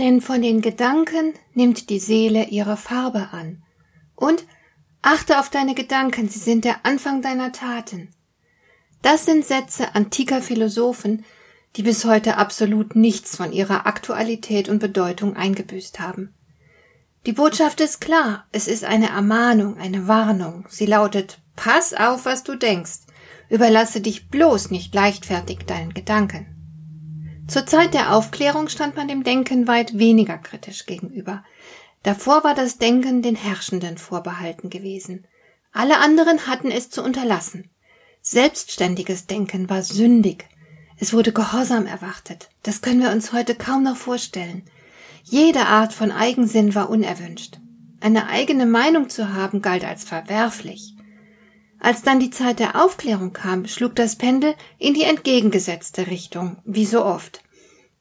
Denn von den Gedanken nimmt die Seele ihre Farbe an. Und achte auf deine Gedanken, sie sind der Anfang deiner Taten. Das sind Sätze antiker Philosophen, die bis heute absolut nichts von ihrer Aktualität und Bedeutung eingebüßt haben. Die Botschaft ist klar, es ist eine Ermahnung, eine Warnung. Sie lautet Pass auf, was du denkst. Überlasse dich bloß nicht leichtfertig deinen Gedanken. Zur Zeit der Aufklärung stand man dem Denken weit weniger kritisch gegenüber. Davor war das Denken den Herrschenden vorbehalten gewesen. Alle anderen hatten es zu unterlassen. Selbstständiges Denken war sündig. Es wurde Gehorsam erwartet. Das können wir uns heute kaum noch vorstellen. Jede Art von Eigensinn war unerwünscht. Eine eigene Meinung zu haben galt als verwerflich. Als dann die Zeit der Aufklärung kam, schlug das Pendel in die entgegengesetzte Richtung, wie so oft.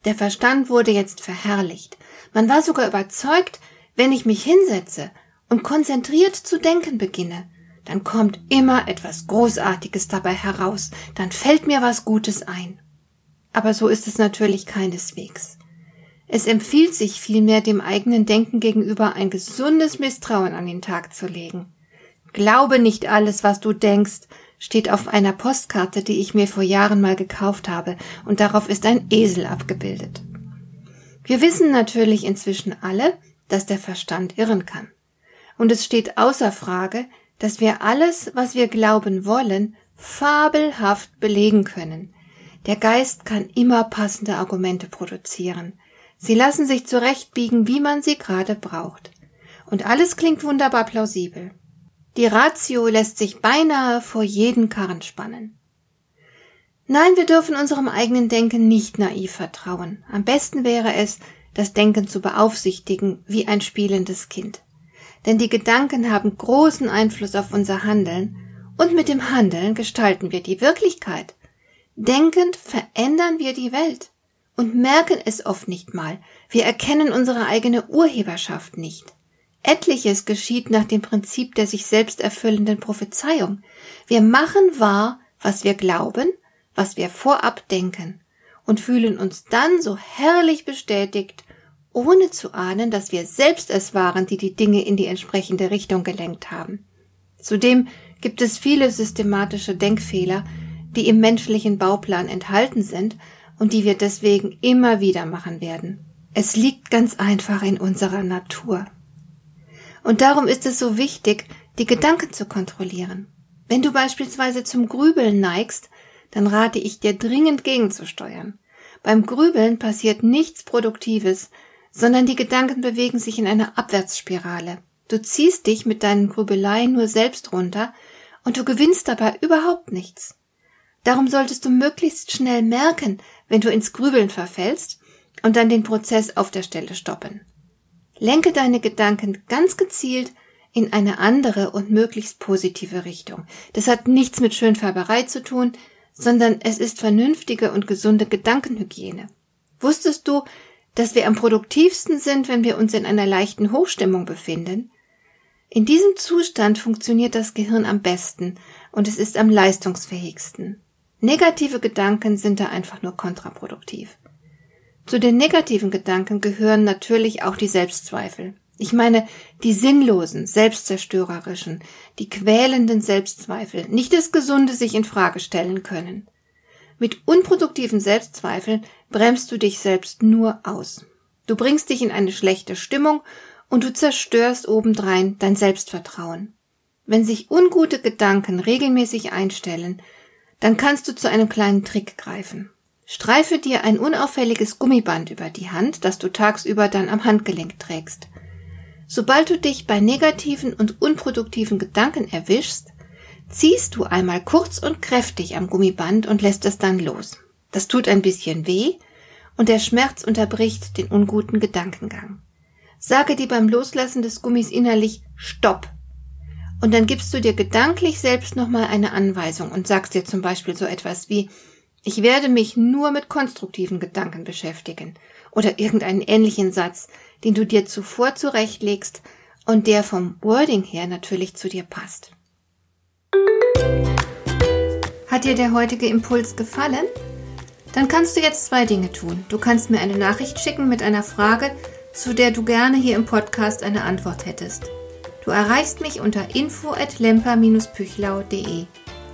Der Verstand wurde jetzt verherrlicht. Man war sogar überzeugt, wenn ich mich hinsetze und konzentriert zu denken beginne, dann kommt immer etwas Großartiges dabei heraus, dann fällt mir was Gutes ein. Aber so ist es natürlich keineswegs. Es empfiehlt sich vielmehr dem eigenen Denken gegenüber ein gesundes Misstrauen an den Tag zu legen. Glaube nicht alles, was du denkst, steht auf einer Postkarte, die ich mir vor Jahren mal gekauft habe, und darauf ist ein Esel abgebildet. Wir wissen natürlich inzwischen alle, dass der Verstand irren kann. Und es steht außer Frage, dass wir alles, was wir glauben wollen, fabelhaft belegen können. Der Geist kann immer passende Argumente produzieren. Sie lassen sich zurechtbiegen, wie man sie gerade braucht. Und alles klingt wunderbar plausibel. Die Ratio lässt sich beinahe vor jeden Karren spannen. Nein, wir dürfen unserem eigenen Denken nicht naiv vertrauen. Am besten wäre es, das Denken zu beaufsichtigen wie ein spielendes Kind. Denn die Gedanken haben großen Einfluss auf unser Handeln und mit dem Handeln gestalten wir die Wirklichkeit. Denkend verändern wir die Welt und merken es oft nicht mal. Wir erkennen unsere eigene Urheberschaft nicht. Etliches geschieht nach dem Prinzip der sich selbst erfüllenden Prophezeiung. Wir machen wahr, was wir glauben, was wir vorab denken und fühlen uns dann so herrlich bestätigt, ohne zu ahnen, dass wir selbst es waren, die die Dinge in die entsprechende Richtung gelenkt haben. Zudem gibt es viele systematische Denkfehler, die im menschlichen Bauplan enthalten sind und die wir deswegen immer wieder machen werden. Es liegt ganz einfach in unserer Natur. Und darum ist es so wichtig, die Gedanken zu kontrollieren. Wenn du beispielsweise zum Grübeln neigst, dann rate ich dir dringend gegenzusteuern. Beim Grübeln passiert nichts Produktives, sondern die Gedanken bewegen sich in einer Abwärtsspirale. Du ziehst dich mit deinen Grübeleien nur selbst runter und du gewinnst dabei überhaupt nichts. Darum solltest du möglichst schnell merken, wenn du ins Grübeln verfällst und dann den Prozess auf der Stelle stoppen. Lenke deine Gedanken ganz gezielt in eine andere und möglichst positive Richtung. Das hat nichts mit Schönfärberei zu tun, sondern es ist vernünftige und gesunde Gedankenhygiene. Wusstest du, dass wir am produktivsten sind, wenn wir uns in einer leichten Hochstimmung befinden? In diesem Zustand funktioniert das Gehirn am besten und es ist am leistungsfähigsten. Negative Gedanken sind da einfach nur kontraproduktiv. Zu den negativen Gedanken gehören natürlich auch die Selbstzweifel. Ich meine, die sinnlosen, selbstzerstörerischen, die quälenden Selbstzweifel, nicht das Gesunde sich in Frage stellen können. Mit unproduktiven Selbstzweifeln bremst du dich selbst nur aus. Du bringst dich in eine schlechte Stimmung und du zerstörst obendrein dein Selbstvertrauen. Wenn sich ungute Gedanken regelmäßig einstellen, dann kannst du zu einem kleinen Trick greifen. Streife dir ein unauffälliges Gummiband über die Hand, das du tagsüber dann am Handgelenk trägst. Sobald du dich bei negativen und unproduktiven Gedanken erwischst, ziehst du einmal kurz und kräftig am Gummiband und lässt es dann los. Das tut ein bisschen weh und der Schmerz unterbricht den unguten Gedankengang. sage dir beim Loslassen des Gummis innerlich Stopp. Und dann gibst du dir gedanklich selbst nochmal eine Anweisung und sagst dir zum Beispiel so etwas wie ich werde mich nur mit konstruktiven Gedanken beschäftigen oder irgendeinen ähnlichen Satz, den du dir zuvor zurechtlegst und der vom Wording her natürlich zu dir passt. Hat dir der heutige Impuls gefallen? Dann kannst du jetzt zwei Dinge tun. Du kannst mir eine Nachricht schicken mit einer Frage, zu der du gerne hier im Podcast eine Antwort hättest. Du erreichst mich unter info@lemper-püchlau.de.